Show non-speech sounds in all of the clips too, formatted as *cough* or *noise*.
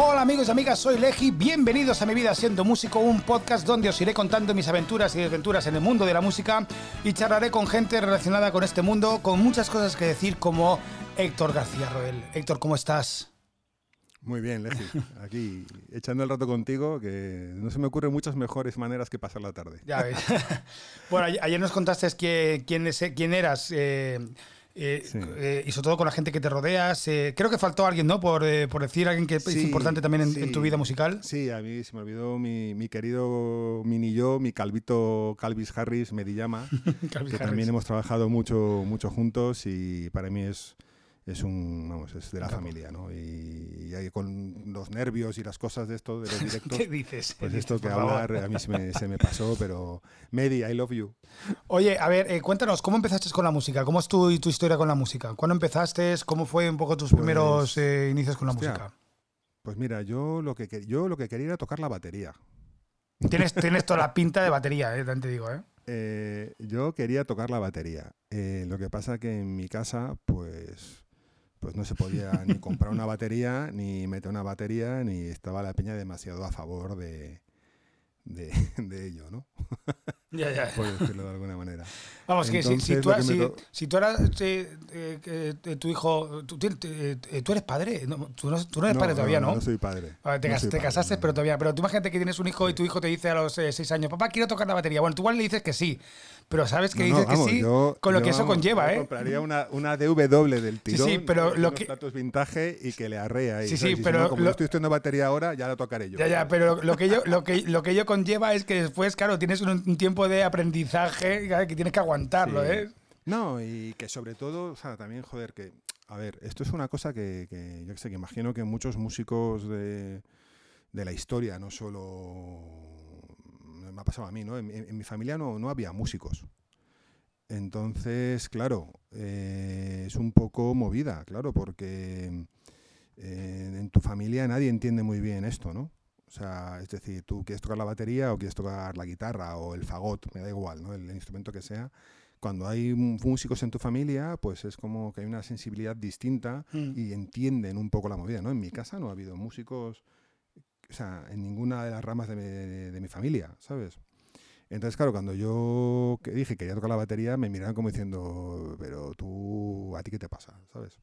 Hola amigos y amigas, soy Leji, bienvenidos a Mi Vida Siendo Músico, un podcast donde os iré contando mis aventuras y desventuras en el mundo de la música y charlaré con gente relacionada con este mundo, con muchas cosas que decir como Héctor García Roel. Héctor, ¿cómo estás? Muy bien, Leji. Aquí echando el rato contigo, que no se me ocurren muchas mejores maneras que pasar la tarde. Ya ves. *laughs* bueno, ayer nos contaste quién, quién eras. Eh, eh, eh, y sobre todo con la gente que te rodeas. Eh, creo que faltó alguien, ¿no? Por, decir alguien que es importante también en, tu vida musical. Sí, a mí se me olvidó mi, querido mini yo, mi calvito Calvis Harris Medillama, *laughs* que también hemos trabajado mucho, mucho juntos y para mí es es un vamos es de la familia no y, y, con los nervios y las cosas de esto de los *laughs* directos ¿Qué dices? pues *laughs* esto que hablar a mí se me, se me, pasó *laughs* pero Medi I love you. Oye a ver eh, cuéntanos cómo empezaste con la música cómo es tu, tu historia con la música cuándo empezaste cómo fue un poco tus pues, primeros eh, inicios con la música pues mira yo lo que yo lo que quería era tocar la batería. Tienes tienes toda la pinta de batería eh, te digo eh. Eh, yo quería tocar la batería. Eh, lo que pasa que en mi casa, pues pues no se podía ni comprar una batería, ni meter una batería, ni estaba la peña demasiado a favor de, de, *laughs* de ello, ¿no? *laughs* Ya, ya. Por decirlo de alguna manera. Vamos, que si, si, tú, si, si, tú, eras eh, eh, tu hijo, tú, eh, tú, eres padre, no, tú, no, tú no eres padre todavía, ¿no? No, soy padre. te, no te padre, casaste, pero todavía. Pero tú imagínate que tienes un hijo y tu hijo te dice a los seis años, papá, quiero tocar la batería. Bueno, tú igual le dices que sí, pero sabes que dices vamos, que sí yo, con lo yo, que eso conlleva, yo ¿eh? compraría una, una DW del tirón, sí, sí, pero lo que platos vintage y que le arrea ahí. Sí, sí, si pero no, como lo... estoy estudiando batería ahora, ya la tocaré yo. Ya, ya, pero lo que yo, lo que, lo que yo conlleva es que después, claro, tienes un, un de aprendizaje que tienes que aguantarlo, sí. ¿eh? No, y que sobre todo, o sea, también, joder, que, a ver, esto es una cosa que, que yo que sé, que imagino que muchos músicos de, de la historia, no solo me ha pasado a mí, ¿no? En, en, en mi familia no, no había músicos. Entonces, claro, eh, es un poco movida, claro, porque eh, en tu familia nadie entiende muy bien esto, ¿no? O sea, es decir, tú quieres tocar la batería o quieres tocar la guitarra o el fagot, me da igual, ¿no? El, instrumento que sea. Cuando hay músicos en tu familia, pues es como que hay una sensibilidad distinta mm. y entienden un poco la movida, ¿no? En mi casa no ha habido músicos, o sea, en ninguna de las ramas de mi, de, de mi familia, ¿sabes? Entonces, claro, cuando yo dije que quería tocar la batería, me miraron como diciendo, pero tú, ¿a ti qué te pasa? ¿Sabes?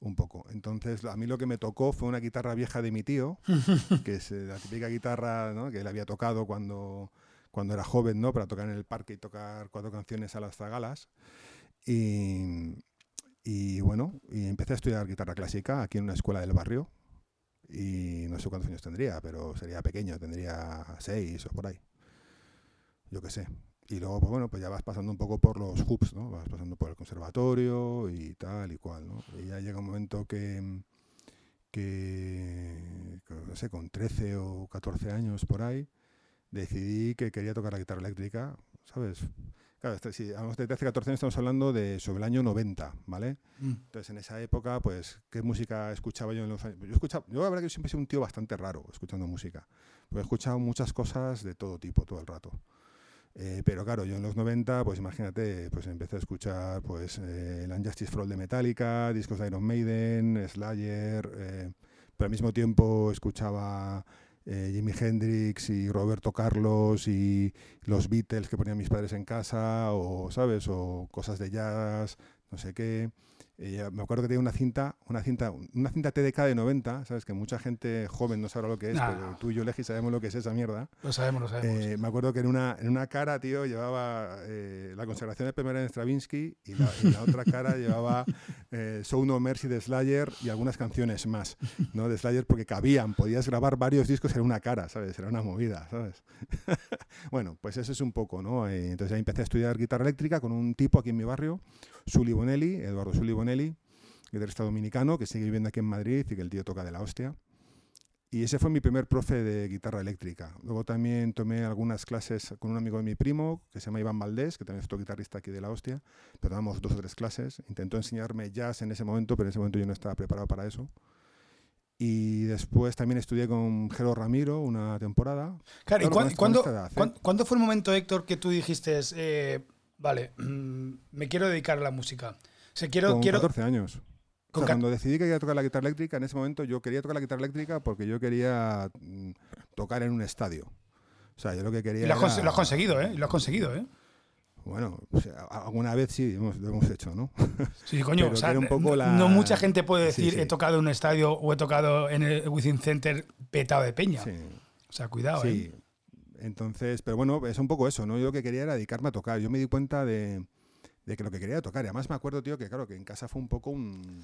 Un poco. Entonces, a mí lo que me tocó fue una guitarra vieja de mi tío, *laughs* que es la típica guitarra ¿no? que él había tocado cuando, cuando era joven, ¿no? Para tocar en el parque y tocar cuatro canciones a las zagalas. Y, y bueno, y empecé a estudiar guitarra clásica aquí en una escuela del barrio. Y no sé cuántos años tendría, pero sería pequeño, tendría seis o por ahí yo qué sé. Y luego, pues bueno, pues ya vas pasando un poco por los hoops, ¿no? Vas pasando por el conservatorio y tal y cual, ¿no? Y ya llega un momento que, que, no sé, con 13 o 14 años por ahí, decidí que quería tocar la guitarra eléctrica, ¿sabes? Claro, si hablamos de 13, 14 años, estamos hablando de sobre el año 90, ¿vale? Mm. Entonces, en esa época, pues, ¿qué música escuchaba yo en los años? Yo escuchaba, yo la verdad que siempre he sido un tío bastante raro escuchando música, porque he escuchado muchas cosas de todo tipo, todo el rato. Eh, pero claro, yo en los 90, pues imagínate, pues empecé a escuchar pues eh, el Unjustice for All de Metallica, discos de Iron Maiden, Slayer, eh, pero al mismo tiempo escuchaba eh, Jimi Hendrix y Roberto Carlos y los Beatles que ponían mis padres en casa, o sabes, o cosas de jazz, no sé qué. Me acuerdo que tenía una cinta, una cinta, una cinta TDK de 90, sabes que mucha gente joven no sabrá lo que es, nah. pero tú y yo, Legi, sabemos lo que es esa mierda. Lo sabemos, lo sabemos. Eh, me acuerdo que en una, en una cara, tío, llevaba eh, la consagración de primera en Stravinsky y la, y la otra cara *laughs* llevaba eh, So No Mercy de Slayer y algunas canciones más, ¿no? De Slayer porque cabían, podías grabar varios discos en una cara, ¿sabes? Era una movida, ¿sabes? *laughs* bueno, pues eso es un poco, ¿no? Eh, entonces ahí empecé a estudiar guitarra eléctrica con un tipo aquí en mi barrio, Sully Bonelli, Eduardo Sully Bonelli, guitarrista dominicano, que sigue viviendo aquí en Madrid y que el tío toca de la hostia. Y ese fue mi primer profe de guitarra eléctrica. Luego también tomé algunas clases con un amigo de mi primo, que se llama Iván Valdés, que también es otro guitarrista aquí de la hostia, pero damos dos o tres clases. Intentó enseñarme jazz en ese momento, pero en ese momento yo no estaba preparado para eso. Y después también estudié con Jero Ramiro una temporada. Claro, ¿y cuándo, ¿cuándo, edad, ¿eh? ¿cuándo, fue el momento, Héctor, que tú dijiste, eh, vale, mmm, me quiero dedicar a la música? Sea, quiero, con quiero... 14 años. O sea, cuando decidí que quería tocar la guitarra eléctrica, en ese momento yo quería tocar la guitarra eléctrica porque yo quería mm, tocar en un estadio. O sea, yo lo que quería. Y lo has, era- cons- lo has conseguido, ¿eh? Lo has conseguido, ¿eh? Bueno, o sea, alguna vez sí hemos, lo hemos hecho, ¿no? *laughs* Sí, coño, Pero o sea, un poco no, la- no mucha gente puede decir sí. he tocado en un estadio o he tocado en el Within Center petado de peña. Sí. O sea, cuidado, ¿eh? Sí. Entonces, pero bueno, es un poco eso, ¿no? Yo lo que quería era dedicarme a tocar. Yo me di cuenta de, de que lo que quería tocar. Y además me acuerdo, tío, que claro, que en casa fue un poco un.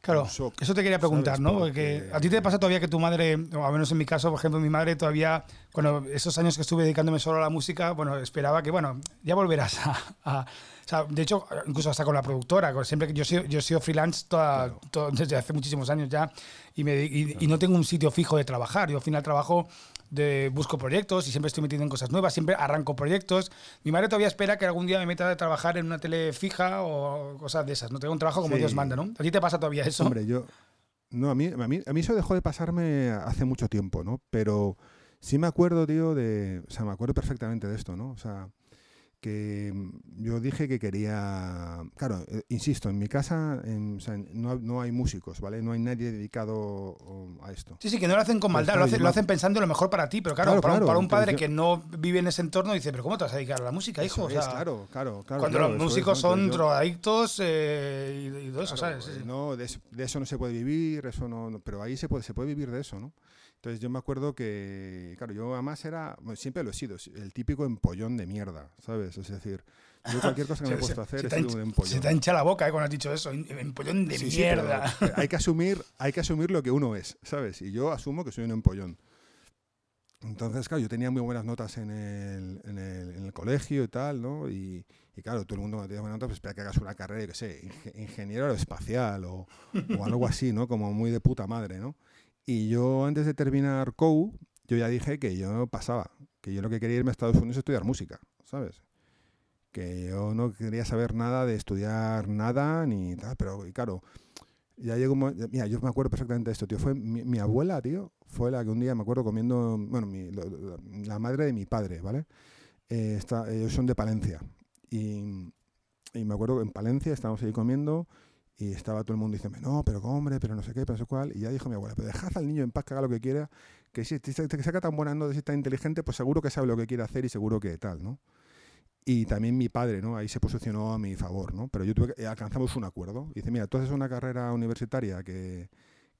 Claro, un shock, eso te quería preguntar, ¿sabes? ¿no? Porque Porque- a ti te pasa todavía que tu madre, o al menos en mi caso, por ejemplo, mi madre todavía, cuando esos años que estuve dedicándome solo a la música, bueno, esperaba que, bueno, ya volverás a... a- o sea, de hecho, incluso hasta con la productora, siempre que yo he sido, yo he sido freelance toda- Claro. todo- desde hace muchísimos años ya y, me, y, y no tengo un sitio fijo de trabajar. Yo al final trabajo de busco proyectos y siempre estoy metido en cosas nuevas, siempre arranco proyectos. Mi madre todavía espera que algún día me meta a trabajar en una tele fija o cosas de esas. No tengo un trabajo como Sí. Dios manda, ¿no? ¿A ti te pasa todavía eso? Hombre, yo. No, a mí, a, mí, a mí eso dejó de pasarme hace mucho tiempo, ¿no? Pero sí me acuerdo, tío, de. O sea, me acuerdo perfectamente de esto, ¿no? O sea, que mm, yo dije que quería. Claro, eh, insisto, en mi casa en- o sea, no, no hay músicos, ¿vale? No hay nadie dedicado o, a esto. Sí, sí, que no lo hacen con Pues maldad, claro, lo, hacen, lo hacen pensando en lo mejor para ti, pero claro, Claro, para, un- para padre yo- que no vive en ese entorno dice, pero ¿cómo te vas a dedicar a la música, hijo? O sea, es, claro, claro, claro. cuando los es, músicos ¿no? son yo- drogadictos eh, y, y todo eso, ¿sabes? Sí, sí. No, de, eso- de eso no se puede vivir, eso no, no- pero ahí se puede, se puede vivir de eso, ¿no? Entonces yo me acuerdo que, claro, yo además era, bueno, siempre lo he sido, el típico empollón de mierda, ¿sabes? Es decir, yo cualquier cosa que *laughs* me he puesto a hacer sido un empollón. Se te hincha la boca eh, cuando has dicho eso, empollón de Sí, sí, mierda. pero hay que asumir, hay que asumir lo que uno es, ¿sabes? Y yo asumo que soy un empollón. Entonces, claro, yo tenía muy buenas notas en el, en el, en el colegio y tal, ¿no? Y, y claro, todo el mundo cuando tiene buenas notas, pues espera que hagas una carrera, yo qué sé, inge- ingeniero aeroespacial o, o algo así, ¿no? Como muy de puta madre, ¿no? Y yo antes de terminar COU, yo ya dije que yo pasaba, que yo lo que quería irme a Estados Unidos a estudiar música, ¿sabes? Que yo no quería saber nada de estudiar nada ni tal, pero claro, ya llegó un mira, yo me acuerdo perfectamente de esto, tío, fue mi, abuela, tío, fue la que un día me acuerdo comiendo, bueno, mi- la madre de mi padre, ¿vale? Eh, está, ellos son de Palencia y, me acuerdo que en Palencia estábamos ahí comiendo y estaba todo el mundo diciendo, no, pero hombre, pero no sé qué, pero no sé cuál. Y ya dijo mi abuela, pero dejad al niño en paz que haga lo que quiera, que si te saca tan buenas notas y tan inteligente, pues seguro que sabe lo que quiere hacer y seguro que tal, ¿no? Y también mi padre, ¿no? Ahí se posicionó a mi favor, ¿no? Pero yo tuve que, alcanzamos un acuerdo. Dice, mira, tú haces una carrera universitaria que,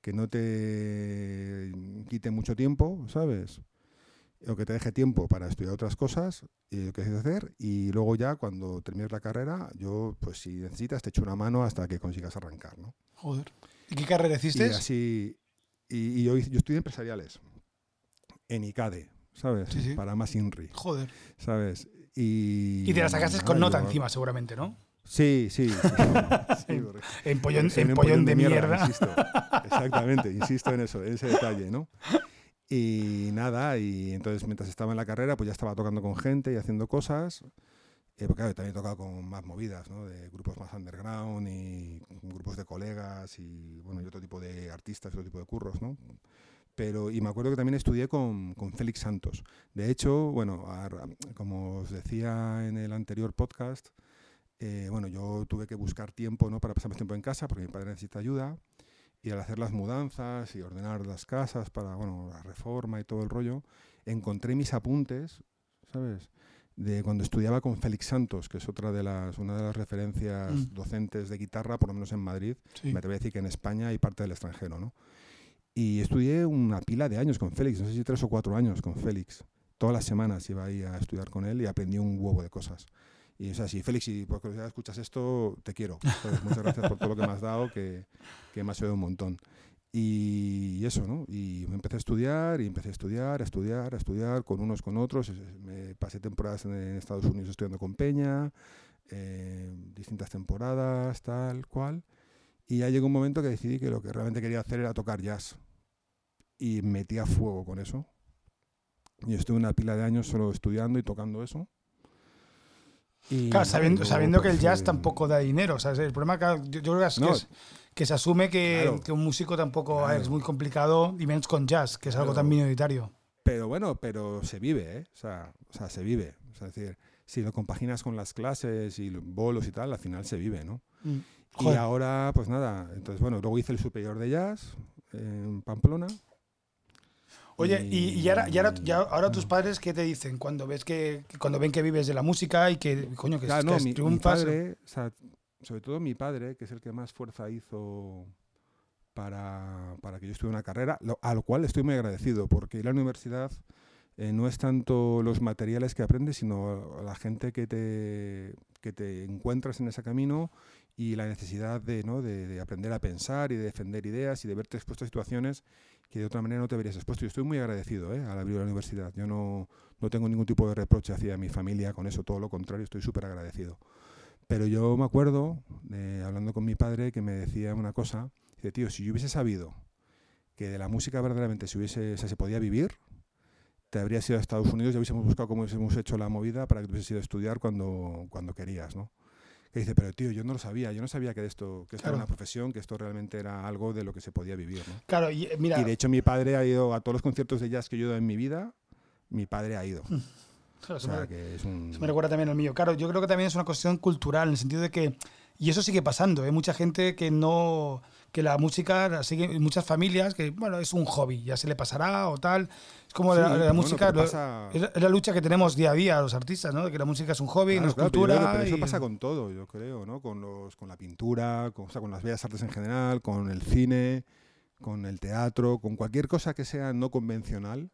que no te quite mucho tiempo, ¿sabes? O que te deje tiempo para estudiar otras cosas y lo que quieres hacer. Y luego ya, cuando termines la carrera, yo, pues si necesitas, te echo una mano hasta que consigas arrancar, ¿no? Joder. ¿Y qué carrera Y hiciste? así, y, y yo, yo estudié empresariales en ICADE, ¿sabes? Sí, sí. Para más INRI, Joder. ¿sabes? Y, Y te la sacaste con nota yo- encima, seguramente, ¿no? Sí, sí. *laughs* sí. Sí, Empollón, soy un empollón de mierda. insisto. *laughs* Exactamente, insisto en eso, en ese detalle, ¿no? Y nada, y entonces mientras estaba en la carrera, pues ya estaba tocando con gente y haciendo cosas. Eh, porque claro, también he tocado con más movidas, ¿no? De grupos más underground y grupos de colegas y, bueno, y otro tipo de artistas, otro tipo de curros, ¿no? Pero, y me acuerdo que también estudié con, con Félix Santos. De hecho, bueno, a- como os decía en el anterior podcast, eh, bueno, yo tuve que buscar tiempo ¿no? para pasar más tiempo en casa porque mi padre necesita ayuda y al hacer las mudanzas y ordenar las casas para bueno, la reforma y todo el rollo, encontré mis apuntes, ¿sabes? De cuando estudiaba con Félix Santos, que es otra de las, una de las referencias Mm. docentes de guitarra, por lo menos en Madrid, Sí. me atrevo a decir que en España y parte del extranjero, ¿no? Y estudié una pila de años con Félix, no sé si tres o cuatro años con Félix. Todas las semanas iba ahí a estudiar con él y aprendí un huevo de cosas. Y o sea, si Félix, si por curiosidad escuchas esto, te quiero. ¿sabes? Muchas gracias por todo lo que me has dado, que, que me has ayudado un montón. Y eso, ¿no? Y empecé a estudiar y empecé a estudiar, a estudiar, a estudiar con unos, con otros. Me pasé temporadas en Estados Unidos estudiando con Peña, eh, distintas temporadas, tal cual. Y ya llegó un momento que decidí que lo que realmente quería hacer era tocar jazz. Y metí a fuego con eso. Y estuve una pila de años solo estudiando y tocando eso. Y Claro, sabiendo, luego, sabiendo que el pues, jazz eh, tampoco da dinero. O sea, es el problema que yo, yo creo que, es, No. que es- que se asume que, Claro. que un músico tampoco ver, es Claro. muy complicado, y menos con jazz, que es algo tan Claro. minoritario. Pero bueno, pero se vive, ¿eh? O sea, o sea, se vive. O sea, es decir, si lo compaginas con las clases y los bolos y tal, al final se vive, ¿no? Mm. Y ahora, pues nada, entonces bueno, luego hice el superior de jazz en Pamplona. Oye, y, y ahora, y ahora, ya- ahora tus mm. padres, ¿qué te dicen cuando ves que, cuando ven que vives de la música y que, coño, que, Claro, que no, mi, mi triunfas? padre, o sea, sobre todo mi padre, que es el que más fuerza hizo para, para que yo estudie una carrera, lo- a lo cual estoy muy agradecido, porque ir a la universidad eh, no es tanto los materiales que aprendes, sino la gente que te, que te encuentras en ese camino y la necesidad de, ¿no? de, de aprender a pensar y de defender ideas y de verte expuesto a situaciones que de otra manera no te verías expuesto. Yo estoy muy agradecido ¿eh? al abrir la universidad. Yo no, no tengo ningún tipo de reproche hacia mi familia con eso, todo lo contrario, estoy súper agradecido. Pero yo me acuerdo, de, hablando con mi padre, que me decía una cosa, dice, tío, si yo hubiese sabido que de la música verdaderamente se, hubiese, o sea, se podía vivir, te habrías ido a Estados Unidos y hubiésemos buscado cómo hubiésemos hecho la movida para que tú hubieses ido a estudiar cuando, cuando querías, ¿no? Que dice, pero tío, yo no lo sabía, yo no sabía que esto, que esto Claro. era una profesión, que esto realmente era algo de lo que se podía vivir, ¿no? Claro, y eh, mira, Y de hecho mi padre ha ido a todos los conciertos de jazz que yo he ido en mi vida, mi padre ha ido. *laughs* claro, O se me- sea, que es un... Eso me recuerda también al mío. Claro, yo creo que también es una cuestión cultural, en el sentido de que, y eso sigue pasando, hay mucha gente que no, que la música, la sigue, muchas familias, que bueno, es un hobby, ya se le pasará o tal. Es como Sí, la, la pero bueno, música, pero lo- pasa- es, es la lucha que tenemos día a día los artistas, ¿no? De que la música es un hobby, no es Claro, claro, pero cultura. creo que eso y- pasa con todo, yo creo, ¿no? Con, los, con la pintura, con, o sea, con las bellas artes en general, con el cine, con el teatro, con cualquier cosa que sea no convencional.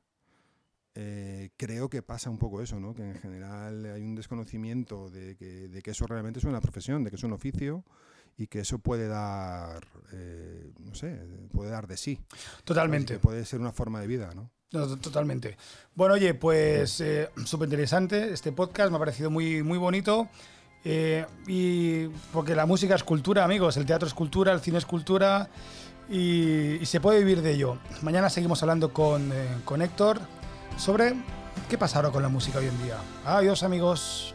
Eh, creo que pasa un poco eso, ¿no? Que en general hay un desconocimiento de que, de que eso realmente es una profesión, de que es un oficio y que eso puede dar, eh, no sé, puede dar de sí. Totalmente. Que puede ser una forma de vida, ¿no? No, to- totalmente. Bueno, oye, pues eh, súper interesante este podcast, me ha parecido muy, muy bonito. eh, y porque la música es cultura, amigos, el teatro es cultura, el cine es cultura y, y se puede vivir de ello. Mañana seguimos hablando con, eh, con Héctor sobre qué pasa ahora con la música hoy en día. Adiós, amigos.